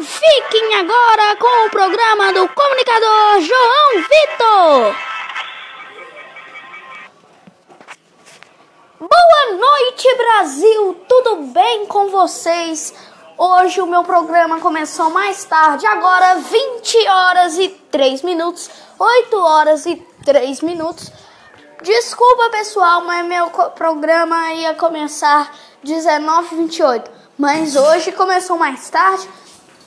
Fiquem agora com o programa do comunicador João Vitor. Boa noite, Brasil! Tudo bem com vocês? Hoje o meu programa começou mais tarde, agora 20 horas e 3 minutos, 8 horas e 3 minutos. Desculpa, pessoal, mas meu programa ia começar 19h28. Mas hoje começou mais tarde.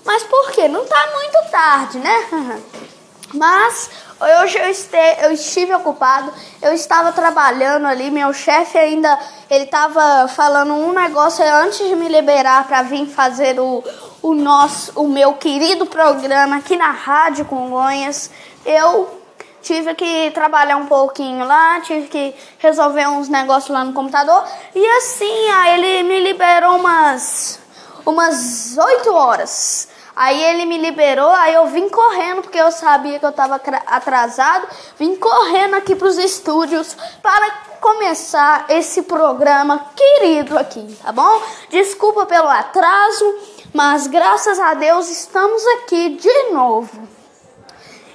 Mas por quê? Não tá muito tarde, né? Mas hoje eu, este, eu estive ocupado, eu estava trabalhando ali, meu chefe ainda, ele estava falando um negócio antes de me liberar para vir fazer o, o nosso, o meu querido programa aqui na Rádio Congonhas. Eu tive que trabalhar um pouquinho lá, tive que resolver uns negócios lá no computador. E assim, aí ele me liberou umas umas 8 horas. Aí ele me liberou, aí eu vim correndo, porque eu sabia que eu estava atrasado, vim correndo aqui para os estúdios para começar esse programa querido aqui, tá bom? Desculpa pelo atraso, mas graças a Deus estamos aqui de novo.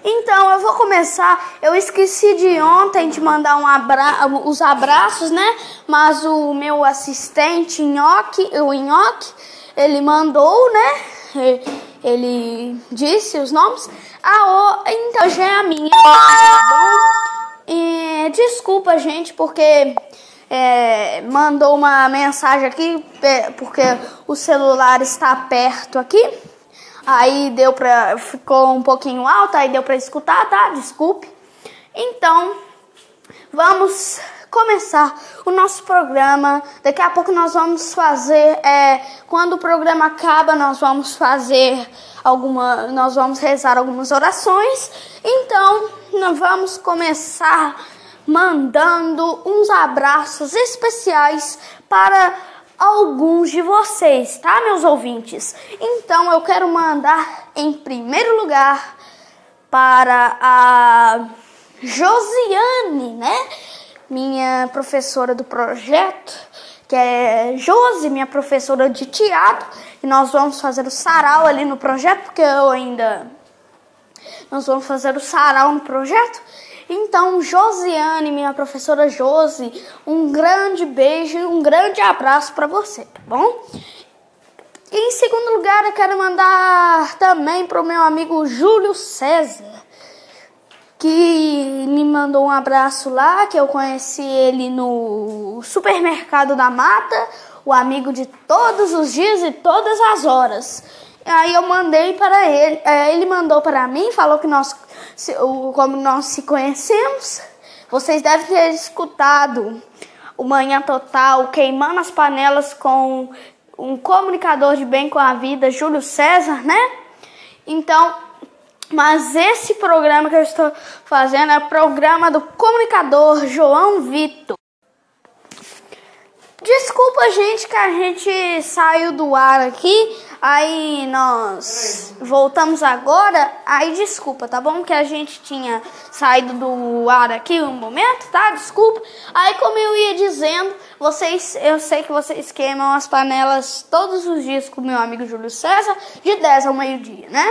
Então, eu vou começar. Eu esqueci de ontem de mandar um abra os abraços, né? Mas o meu assistente, Nhoque, o Nhoque, ele mandou, né? Ele disse os nomes. Ah, então já é a minha, tá bom? E, desculpa, gente, porque é, mandou uma mensagem aqui, porque o celular está perto aqui. Aí deu pra. ficou um pouquinho alto, aí deu pra escutar, tá? Desculpe. Então, vamos começar o nosso programa. Daqui a pouco nós vamos fazer, é, quando o programa acaba, nós vamos fazer alguma, nós vamos rezar algumas orações. Então, nós vamos começar mandando uns abraços especiais para alguns de vocês, tá, meus ouvintes? Então eu quero mandar em primeiro lugar para a Josiane, né? Minha professora do projeto, que é Josi, minha professora de teatro, e nós vamos fazer o sarau ali no projeto, porque eu ainda nós vamos fazer o sarau no projeto. Então, Josiane, minha professora Josi, um grande beijo e um grande abraço para você, tá bom? Em segundo lugar, eu quero mandar também para o meu amigo Júlio César, que me mandou um abraço lá, que eu conheci ele no supermercado da Mata, o amigo de todos os dias e todas as horas. Aí eu mandei para ele, é, ele mandou para mim, falou que nós, como nós se conhecemos, vocês devem ter escutado o Manhã Total queimando as panelas com um comunicador de bem com a vida, Júlio César, né? Então, mas esse programa que eu estou fazendo é o programa do comunicador João Vitor. Desculpa, gente, que a gente saiu do ar aqui, aí nós voltamos agora. Aí desculpa, tá bom? Que a gente tinha saído do ar aqui um momento, tá? Desculpa. Aí, como eu ia dizendo, vocês, eu sei que vocês queimam as panelas todos os dias com meu amigo Júlio César, de 10 ao meio-dia, né?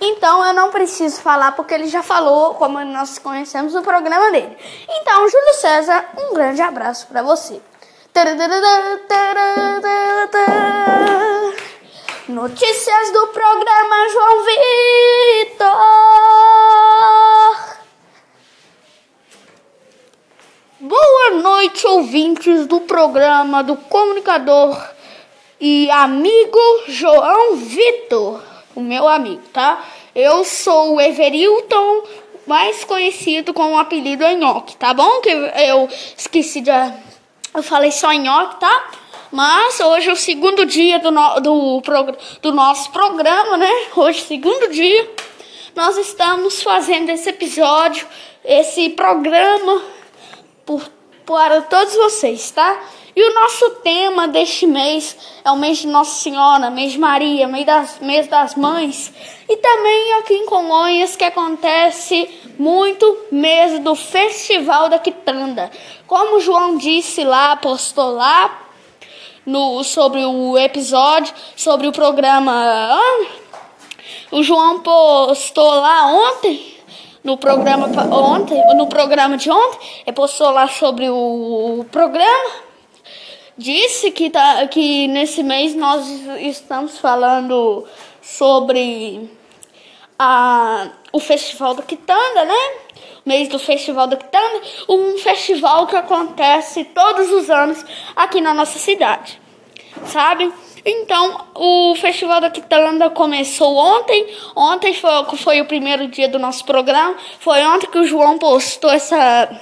Então eu não preciso falar porque ele já falou como nós conhecemos o programa dele. Então, Júlio César, um grande abraço para você. Notícias do programa João Vitor. Boa noite, ouvintes do programa do comunicador e amigo João Vitor, o meu amigo, tá? Eu sou o Everilton, mais conhecido com o apelido Enhoque, tá bom? Que eu esqueci de eu falei só nhoque, tá? Mas hoje é o segundo dia do, no, do, do nosso programa, né? Hoje, segundo dia, nós estamos fazendo esse episódio, esse programa por, para todos vocês, tá? E o nosso tema deste mês é o mês de Nossa Senhora, mês de Maria, mês das, mês das mães. E também aqui em Congonhas que acontece muito mês do Festival da Quitanda. Como João disse lá, postou lá no, sobre o episódio, sobre o programa o João postou lá ontem no programa ontem, no programa de ontem, postou lá sobre o programa. Disse que, tá, que nesse mês nós estamos falando sobre a, o Festival da Quitanda, né? Mês do Festival da Quitanda, um festival que acontece todos os anos aqui na nossa cidade, sabe? Então, o Festival da Quitanda começou ontem. Ontem foi, foi o primeiro dia do nosso programa. Foi ontem que o João postou essa,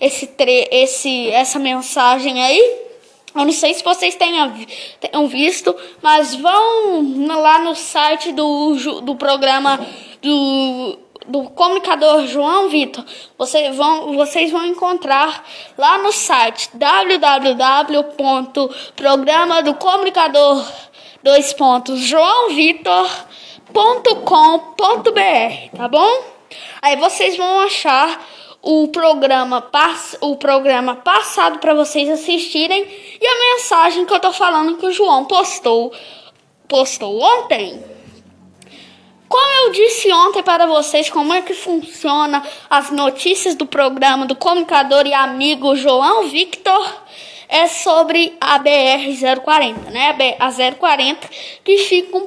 esse, tre, esse, essa mensagem aí. Eu não sei se vocês tenham, tenham visto, mas vão lá no site do, do programa do do comunicador João Vitor, vocês vão, vocês vão encontrar lá no site www.programa do comunicador dois pontos joãovitor.com.br, tá bom? Aí vocês vão achar o programa o programa passado para vocês assistirem e a mensagem que eu tô falando que o João postou postou ontem. Como eu disse ontem para vocês como é que funciona as notícias do programa do comunicador e amigo João Victor, é sobre a BR-040, né? A 040 que fica um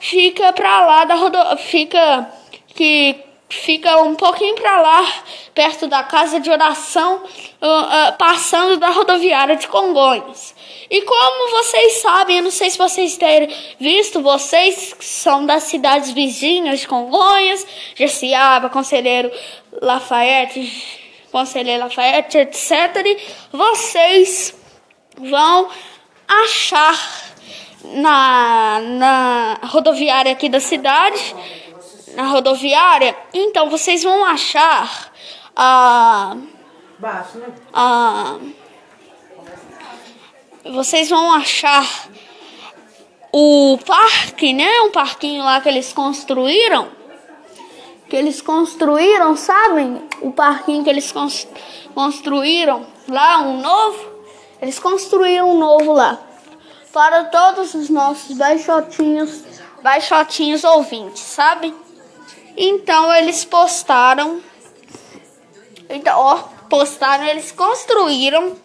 fica para lá da rodo, fica que fica um pouquinho para lá, perto da casa de oração, uh, uh, passando da rodoviária de Congonhas. E como vocês sabem, eu não sei se vocês têm visto, vocês que são das cidades vizinhas de Congonhas, Jessiaba, Conselheiro Lafayette, Conselheiro Lafayette, etc., vocês vão achar na, na rodoviária aqui da cidade na rodoviária, então vocês vão achar a. a vocês vão achar o parque, né? Um parquinho lá que eles construíram. Que eles construíram, sabem? O parquinho que eles construíram lá, um novo. Eles construíram um novo lá. Para todos os nossos baixotinhos, baixotinhos ouvintes, sabe? Então eles postaram. Então, ó, postaram, eles construíram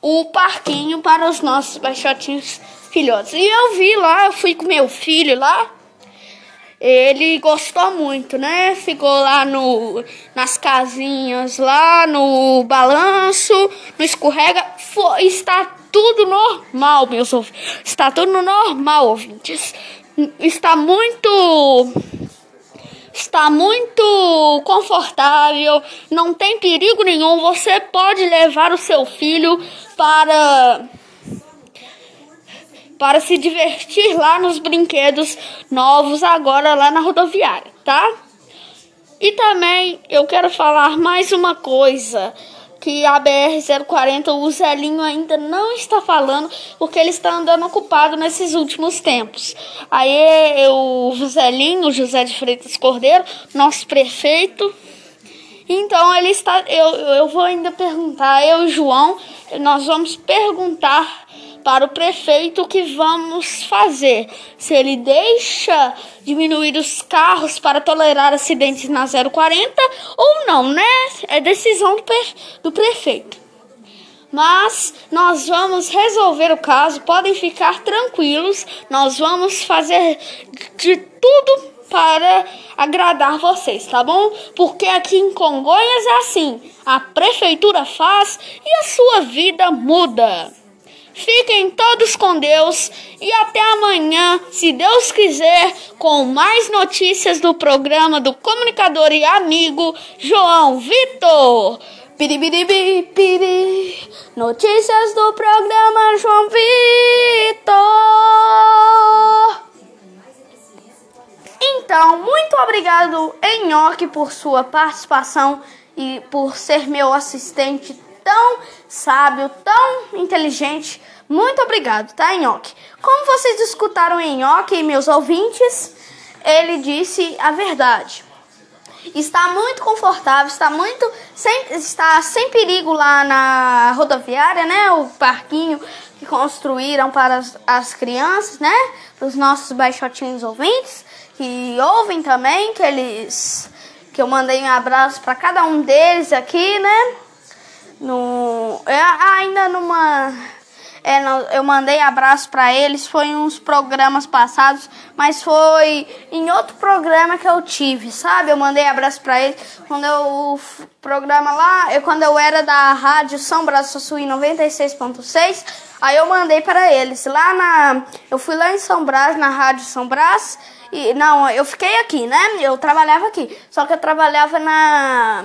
o parquinho para os nossos baixotinhos filhotes. E eu vi lá, eu fui com meu filho lá. Ele gostou muito, né? Ficou lá no, nas casinhas, lá no balanço, no escorrega. Foi, está tudo normal, meus ouvintes. Está tudo normal, ouvintes. Está muito está muito confortável, não tem perigo nenhum. Você pode levar o seu filho para para se divertir lá nos brinquedos novos agora lá na rodoviária, tá? E também eu quero falar mais uma coisa que a BR-040, o Zelinho ainda não está falando, porque ele está andando ocupado nesses últimos tempos. Aí o Zelinho, José de Freitas Cordeiro, nosso prefeito, então ele está. Eu, eu vou ainda perguntar, eu e o João, nós vamos perguntar para o prefeito o que vamos fazer. Se ele deixa diminuir os carros para tolerar acidentes na 040 ou não, né? É decisão do, do prefeito. Mas nós vamos resolver o caso, podem ficar tranquilos, nós vamos fazer de tudo para agradar vocês, tá bom? Porque aqui em Congonhas é assim: a prefeitura faz e a sua vida muda. Fiquem todos com Deus e até amanhã, se Deus quiser, com mais notícias do programa do comunicador e amigo João Vitor. Piribiribi, piri. Notícias do programa João Vitor. Então, muito obrigado, Enhoque, por sua participação e por ser meu assistente tão sábio, tão inteligente. Muito obrigado, tá, Enhoque? Como vocês escutaram Enhoque e meus ouvintes, ele disse a verdade. Está muito confortável, está muito sem, está sem perigo lá na rodoviária, né? O parquinho que construíram para as, as crianças, né? Para os nossos baixotinhos ouvintes que ouvem também, que eles que eu mandei um abraço para cada um deles aqui, né? No é, ainda numa é, eu mandei abraço para eles, foi uns programas passados, mas foi em outro programa que eu tive, sabe? Eu mandei abraço para eles quando eu o programa lá, eu quando eu era da rádio São Brás Sussuí 96.6, aí eu mandei para eles lá na eu fui lá em São Brás na rádio São Brás e não, eu fiquei aqui, né? Eu trabalhava aqui, só que eu trabalhava na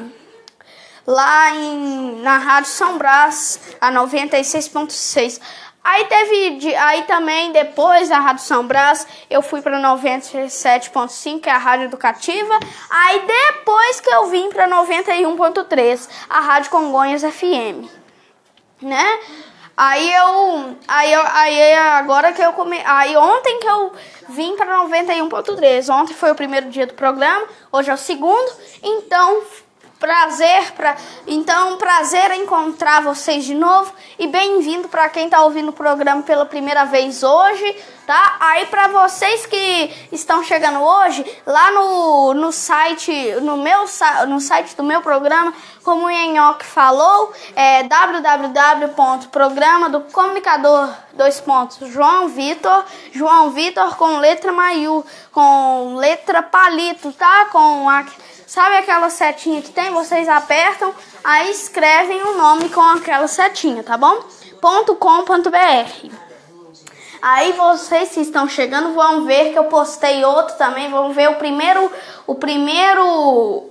lá em, na Rádio São Brás, a 96.6. Aí teve, aí também depois da Rádio São Brás, eu fui para 97.5, que é a rádio educativa. Aí depois que eu vim para 91.3, a Rádio Congonhas FM, né? Aí eu, aí eu, aí agora que eu come, aí ontem que eu vim para 91.3. Ontem foi o primeiro dia do programa, hoje é o segundo. Então Prazer para então prazer encontrar vocês de novo e bem-vindo para quem está ouvindo o programa pela primeira vez hoje, tá? Aí para vocês que estão chegando hoje, lá no, no site, no meu no site do meu programa, como o Enhoque falou, é www.programa do comunicador dois pontos João Vitor, João Vitor com letra maiú, com letra palito, tá? Com a Sabe aquela setinha que tem? Vocês apertam, aí escrevem o nome com aquela setinha, tá bom? .com.br Aí vocês que estão chegando vão ver que eu postei outro também, vão ver o primeiro o primeiro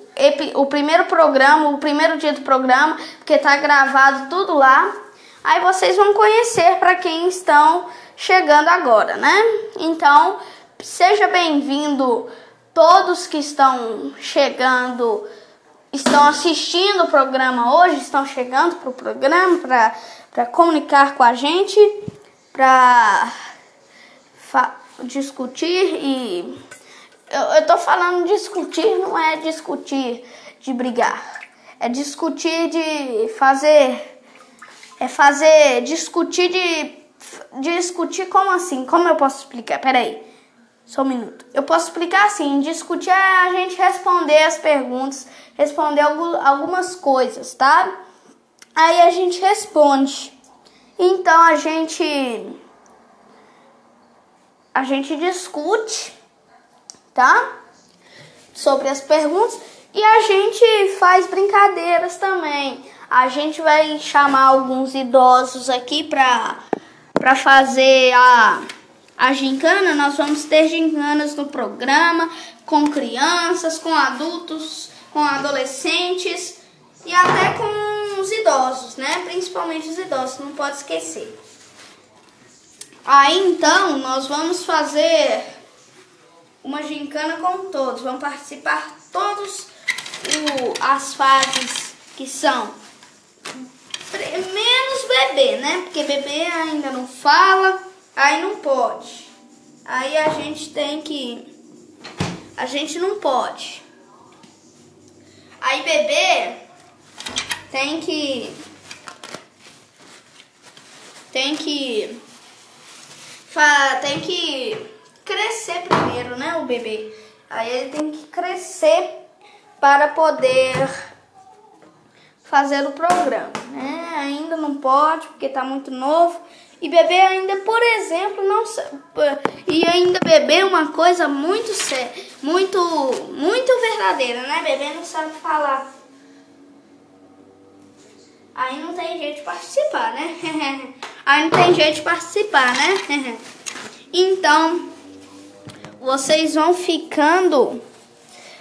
o primeiro programa, o primeiro dia do programa, porque tá gravado tudo lá. Aí vocês vão conhecer para quem estão chegando agora, né? Então, seja bem-vindo todos que estão chegando, estão assistindo o programa hoje, estão chegando para o programa para comunicar com a gente, para discutir e eu, estou falando discutir não é discutir de brigar, é discutir de fazer, é fazer discutir de discutir como assim? Como eu posso explicar? Peraí. Só um minuto. Eu posso explicar assim: discutir é a gente responder as perguntas, responder algumas coisas, tá? Aí a gente responde. Então a gente a gente discute, tá? Sobre as perguntas e a gente faz brincadeiras também. A gente vai chamar alguns idosos aqui para para fazer a a gincana, nós vamos ter gincanas no programa com crianças, com adultos, com adolescentes e até com os idosos, né? Principalmente os idosos, não pode esquecer. Aí então nós vamos fazer uma gincana com todos, vão participar todos o, as fases que são menos bebê, né? Porque bebê ainda não fala, Aí não pode. Aí a gente tem que. A gente não pode. Aí bebê tem que. Tem que. Tem que crescer primeiro, né? O bebê. Aí ele tem que crescer para poder fazer o programa, né? Ainda não pode porque tá muito novo. E beber ainda, por exemplo, não e ainda beber uma coisa muito séria, muito muito verdadeira, né? Beber não sabe falar. Aí não tem jeito de participar, né? Aí não tem jeito de participar, né? Então, vocês vão ficando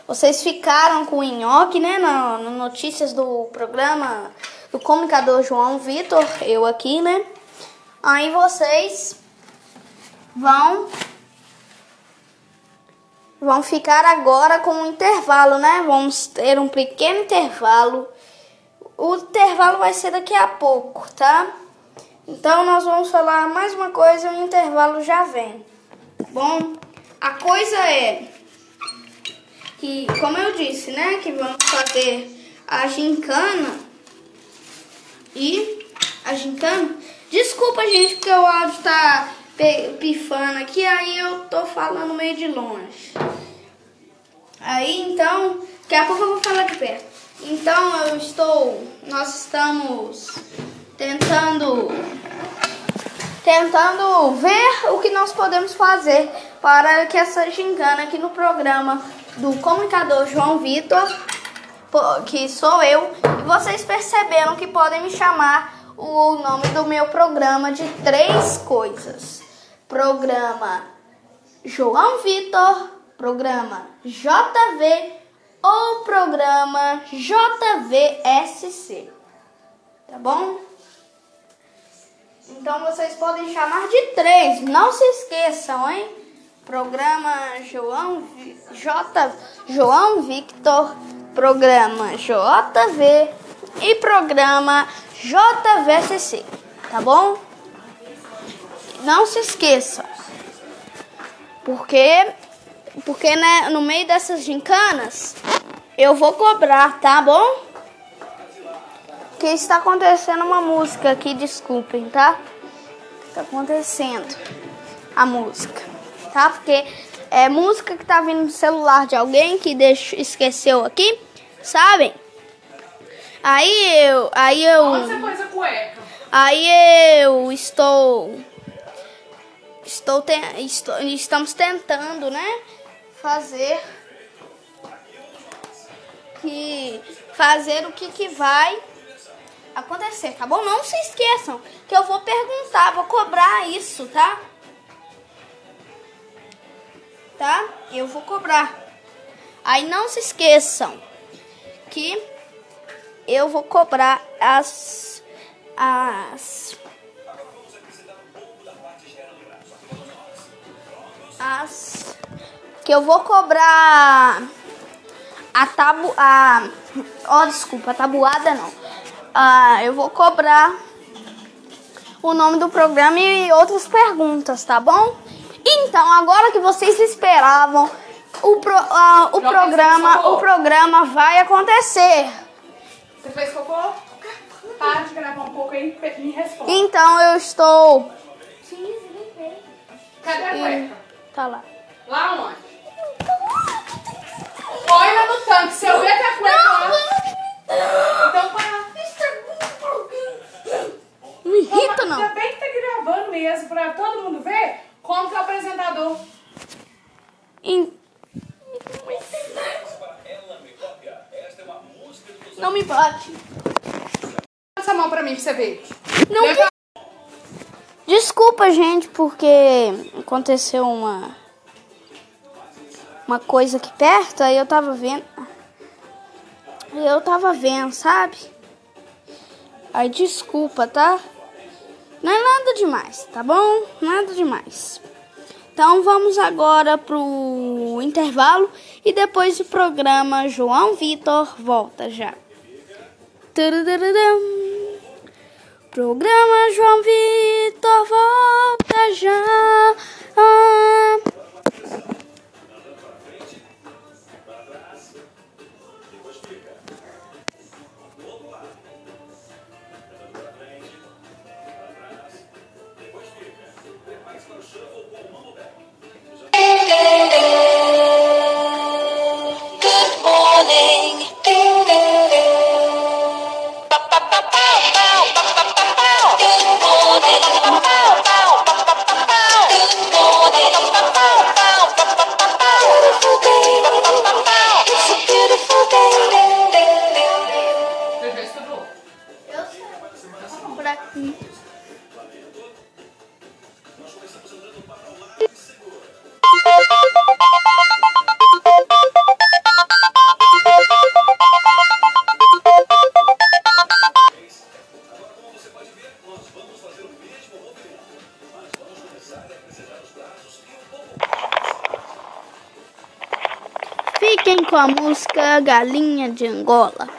vocês ficaram com o nhoque, né? No, no notícias do programa do comunicador João Vitor, eu aqui, né? Aí vocês vão vão ficar agora com um intervalo, né? Vamos ter um pequeno intervalo. O intervalo vai ser daqui a pouco, tá? Então nós vamos falar mais uma coisa o intervalo já vem. Bom, a coisa é que, como eu disse, né, que vamos fazer a gincana e a gincana Desculpa, gente, porque o áudio tá pifando aqui, aí eu tô falando meio de longe. Aí então, daqui a pouco eu vou falar de perto. Então eu estou, nós estamos tentando tentando ver o que nós podemos fazer para que essa gincana aqui no programa do comunicador João Vitor, que sou eu, e vocês perceberam que podem me chamar o nome do meu programa de três coisas. Programa João Vitor, programa JV ou programa JVSC. Tá bom? Então vocês podem chamar de três. Não se esqueçam, hein? Programa João J João Victor, programa JV e programa JVSC, tá bom? Não se esqueçam. Porque porque né, no meio dessas gincanas eu vou cobrar, tá bom? Que está acontecendo uma música aqui, desculpem, tá? Está acontecendo a música, tá? Porque é música que tá vindo no celular de alguém que deixou, esqueceu aqui, sabem? Aí eu, aí eu. Aí eu estou estou, te, estou estamos tentando, né, fazer que fazer o que que vai acontecer, tá bom? Não se esqueçam que eu vou perguntar, vou cobrar isso, tá? Tá? Eu vou cobrar. Aí não se esqueçam que eu vou cobrar as as as que eu vou cobrar a tabu a ó oh, desculpa, a tabuada não. Ah, eu vou cobrar o nome do programa e outras perguntas, tá bom? Então, agora que vocês esperavam, o, pro, uh, o programa, o programa vai acontecer. Você fez cocô? Para de gravar um pouco aí e me responde. Então eu estou. Cadê a cueca? Tá lá. Lá onde? Olha no tanque, se eu ver que a cueca lá. Então para. Não me irrita, não. Ainda bem que tá gravando mesmo, pra todo mundo ver como que é o apresentador. In... Não me bate. Essa mão pra mim pra você ver. Não Leva- Desculpa, gente, porque aconteceu uma uma coisa aqui perto, aí eu tava vendo. Eu tava vendo, sabe? Aí desculpa, tá? Não é nada demais, tá bom? Nada demais. Então vamos agora pro intervalo e depois o programa João Vitor volta já. Programa João Vitor volta já. Ah. Com a música Galinha de Angola.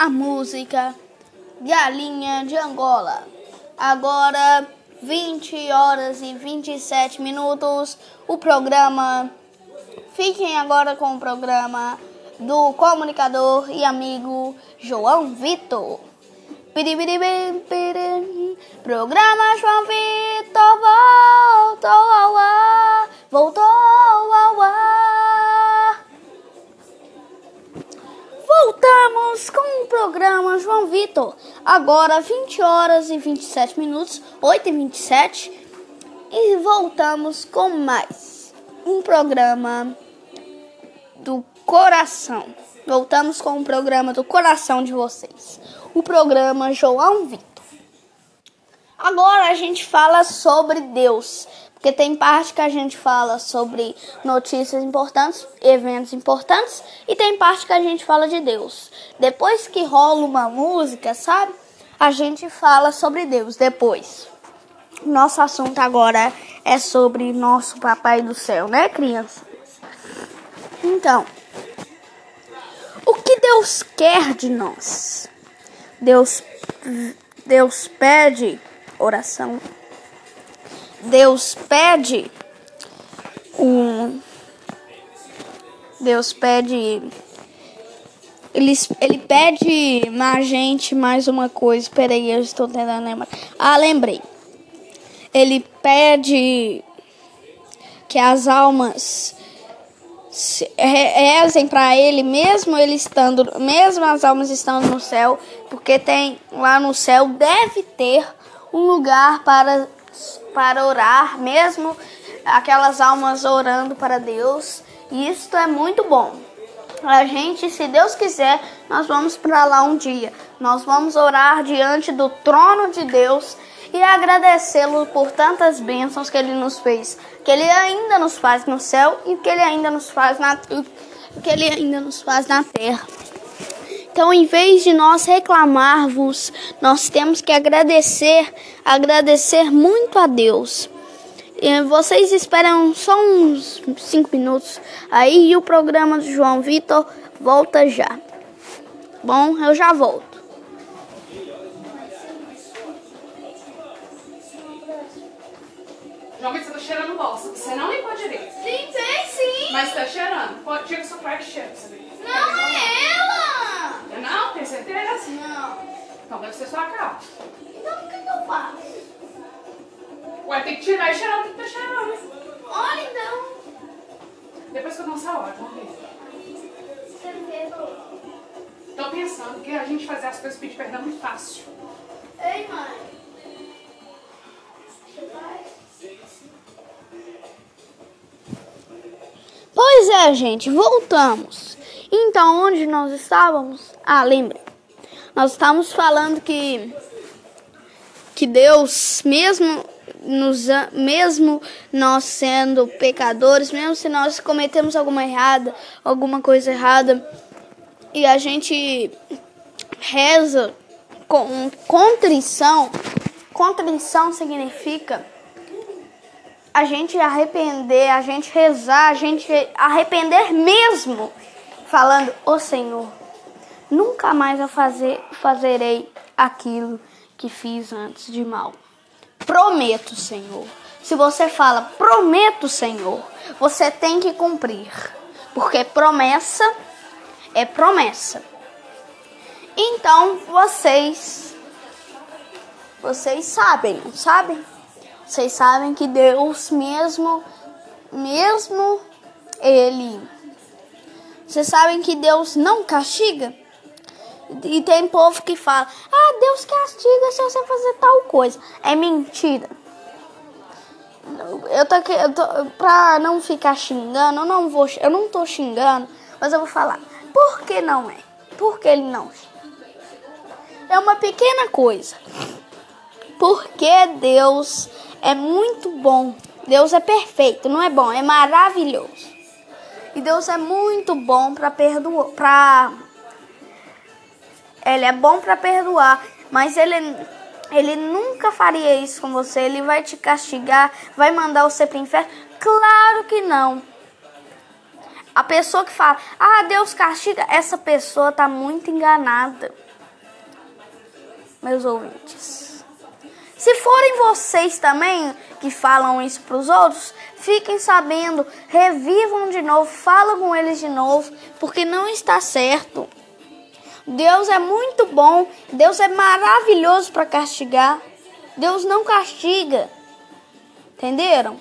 A música Galinha de Angola. Agora, 20 horas e 27 minutos, o programa. Fiquem agora com o programa do comunicador e amigo João Vitor. Programa João Vitor João Vitor. Agora 20 horas e 27 minutos, 8 e 27. E voltamos com mais um programa do coração. Voltamos com o programa do coração de vocês. O programa João Vitor. Agora a gente fala sobre Deus. Porque tem parte que a gente fala sobre notícias importantes, eventos importantes, e tem parte que a gente fala de Deus. Depois que rola uma música, sabe? A gente fala sobre Deus depois. Nosso assunto agora é sobre nosso Papai do Céu, né, crianças? Então, o que Deus quer de nós? Deus, Deus pede oração. Deus pede um. Deus pede. Ele, ele pede mais gente mais uma coisa. Peraí, eu estou tentando lembrar. Ah, lembrei. Ele pede que as almas rezem para ele, mesmo ele estando, mesmo as almas estando no céu, porque tem lá no céu deve ter um lugar para para orar, mesmo aquelas almas orando para Deus. E isto é muito bom. A gente, se Deus quiser, nós vamos para lá um dia. Nós vamos orar diante do trono de Deus e agradecê-lo por tantas bênçãos que ele nos fez, que ele ainda nos faz no céu e que ele ainda nos faz na que ele ainda nos faz na terra. Então, em vez de nós reclamarmos, nós temos que agradecer, agradecer muito a Deus. E vocês esperam só uns 5 minutos aí e o programa do João Vitor volta já. Bom, eu já volto. João Vitor, você tá cheirando bosta. Você não limpou direito. Limpei sim! Mas tá cheirando. Pode, cheiro pra você ver. Não é ela! Não, tem certeza? Não. Então deve ser sua cara. Então o que, que eu faço? Ué, tem que tirar e cheirar o que tá cheirando. Olha então. Depois que eu dançar a hora, vamos ver. Tô pensando que a gente fazer as coisas pedir perdão é muito fácil. Ei, mãe. Pois é, gente, voltamos. Então, onde nós estávamos? Ah, lembrei. Nós estávamos falando que que Deus, mesmo nos mesmo nós sendo pecadores, mesmo se nós cometemos alguma errada, alguma coisa errada, e a gente reza com contrição. Contrição significa a gente arrepender, a gente rezar, a gente arrepender mesmo, falando: "Ô Senhor, nunca mais eu fazer, fazerei aquilo que fiz antes de mal. Prometo, Senhor. Se você fala prometo, Senhor, você tem que cumprir, porque promessa é promessa. Então vocês vocês sabem, não sabem? Vocês sabem que Deus mesmo mesmo ele. Vocês sabem que Deus não castiga? E tem povo que fala: Ah, Deus castiga se você fazer tal coisa. É mentira. Eu tô aqui, eu tô, pra não ficar xingando, eu não vou, eu não tô xingando, mas eu vou falar. Por que não é? Por que ele não? É uma pequena coisa. Porque Deus é muito bom. Deus é perfeito, não é bom, é maravilhoso. E Deus é muito bom para perdoar, para ele é bom para perdoar, mas ele ele nunca faria isso com você. Ele vai te castigar, vai mandar você para inferno? Claro que não. A pessoa que fala, ah, Deus castiga, essa pessoa está muito enganada. Meus ouvintes. Se forem vocês também que falam isso para os outros, fiquem sabendo, revivam de novo, falam com eles de novo, porque não está certo. Deus é muito bom, Deus é maravilhoso para castigar. Deus não castiga. Entenderam?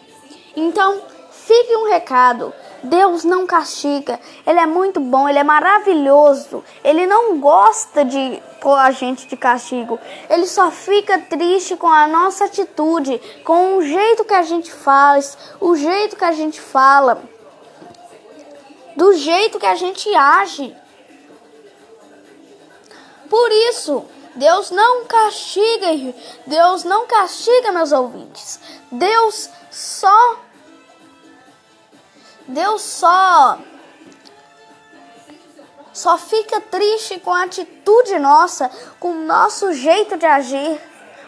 Então, fique um recado. Deus não castiga. Ele é muito bom, ele é maravilhoso. Ele não gosta de pôr a gente de castigo. Ele só fica triste com a nossa atitude, com o jeito que a gente faz, o jeito que a gente fala, do jeito que a gente age. Por isso, Deus não castiga, Deus não castiga meus ouvintes. Deus só Deus só só fica triste com a atitude nossa, com o nosso jeito de agir,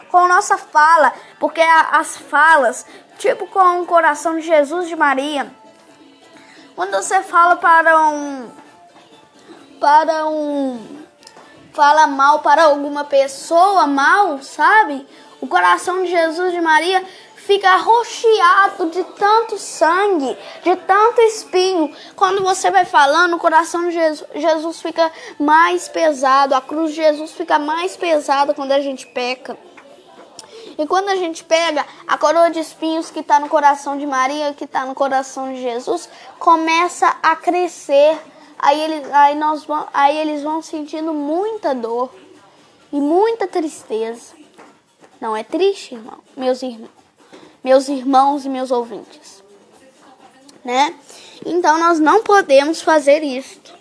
com nossa fala, porque as falas, tipo com o coração de Jesus de Maria, quando você fala para um para um fala mal para alguma pessoa mal, sabe? O coração de Jesus de Maria fica rocheado de tanto sangue, de tanto espinho. Quando você vai falando, o coração de Jesus, Jesus fica mais pesado, a cruz de Jesus fica mais pesada quando a gente peca. E quando a gente pega a coroa de espinhos que está no coração de Maria, que está no coração de Jesus, começa a crescer aí eles, aí nós aí eles vão sentindo muita dor e muita tristeza. Não é triste, irmão, meus irmãos, meus irmãos e meus ouvintes, né? Então nós não podemos fazer isto,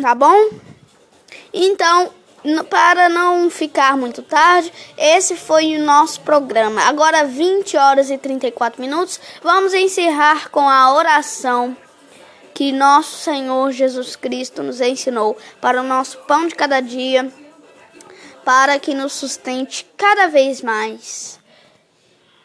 tá bom? Então, para não ficar muito tarde, esse foi o nosso programa. Agora 20 horas e 34 minutos, vamos encerrar com a oração que nosso Senhor Jesus Cristo nos ensinou para o nosso pão de cada dia, para que nos sustente cada vez mais.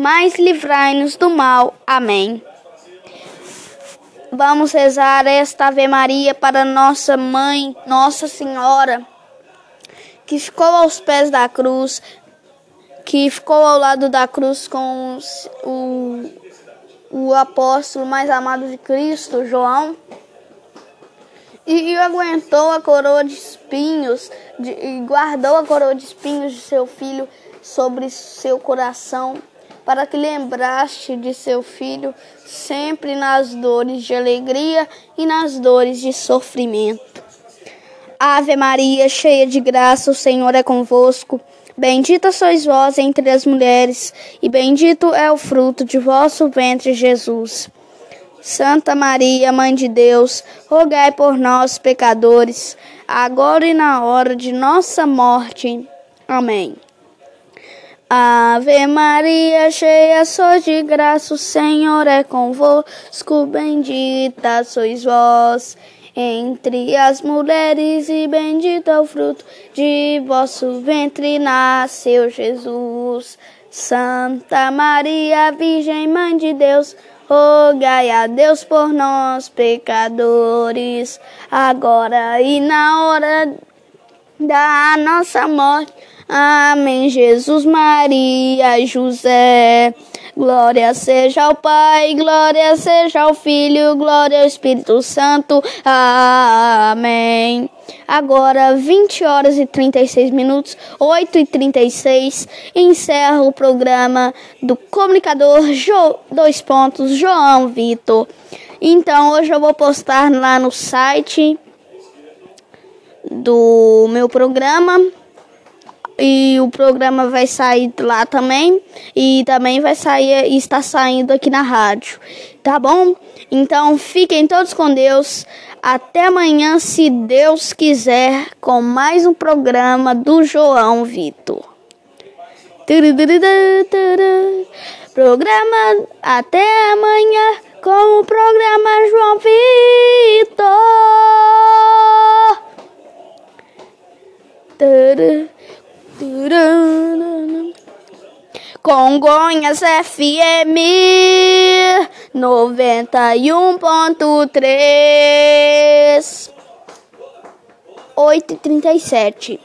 mas livrai-nos do mal. Amém. Vamos rezar esta Ave Maria para nossa mãe, Nossa Senhora, que ficou aos pés da cruz, que ficou ao lado da cruz com o o apóstolo mais amado de Cristo, João, e aguentou a coroa de espinhos, de, e guardou a coroa de espinhos de seu filho sobre seu coração, para que lembraste de seu filho sempre nas dores de alegria e nas dores de sofrimento. Ave Maria, cheia de graça, o Senhor é convosco. Bendita sois vós entre as mulheres, e bendito é o fruto de vosso ventre, Jesus. Santa Maria, Mãe de Deus, rogai por nós, pecadores, agora e na hora de nossa morte. Amém. Ave Maria, cheia sois de graça, o Senhor é convosco, bendita sois vós entre as mulheres, e bendito é o fruto de vosso ventre, nasceu Jesus. Santa Maria, Virgem Mãe de Deus, rogai a Deus por nós, pecadores, agora e na hora da nossa morte. Amém. Jesus, Maria, José. Glória seja ao Pai, glória seja ao Filho, glória ao Espírito Santo. Amém. Agora, 20 horas e 36 minutos, 8 e 36, encerro o programa do comunicador jo, dois pontos, João Vitor. Então, hoje eu vou postar lá no site do meu programa e o programa vai sair lá também e também vai sair e está saindo aqui na rádio, tá bom? Então fiquem todos com Deus. Até amanhã, se Deus quiser, com mais um programa do João Vitor. Programa até amanhã com o programa João Vitor. Congonhas FM 91.3 8 e 37